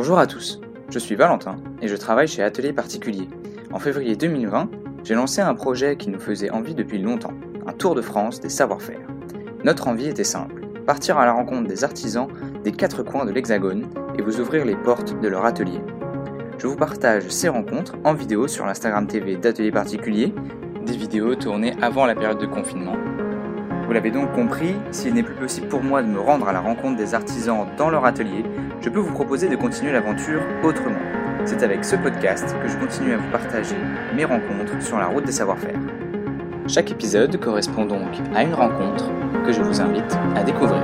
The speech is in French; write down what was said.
Bonjour à tous, je suis Valentin et je travaille chez Atelier Particulier. En février 2020, j'ai lancé un projet qui nous faisait envie depuis longtemps, un tour de France des savoir-faire. Notre envie était simple, partir à la rencontre des artisans des quatre coins de l'Hexagone et vous ouvrir les portes de leur atelier. Je vous partage ces rencontres en vidéo sur l'Instagram TV d'Atelier Particulier, des vidéos tournées avant la période de confinement. Vous l'avez donc compris, s'il n'est plus possible pour moi de me rendre à la rencontre des artisans dans leur atelier, je peux vous proposer de continuer l'aventure autrement. C'est avec ce podcast que je continue à vous partager mes rencontres sur la route des savoir-faire. Chaque épisode correspond donc à une rencontre que je vous invite à découvrir.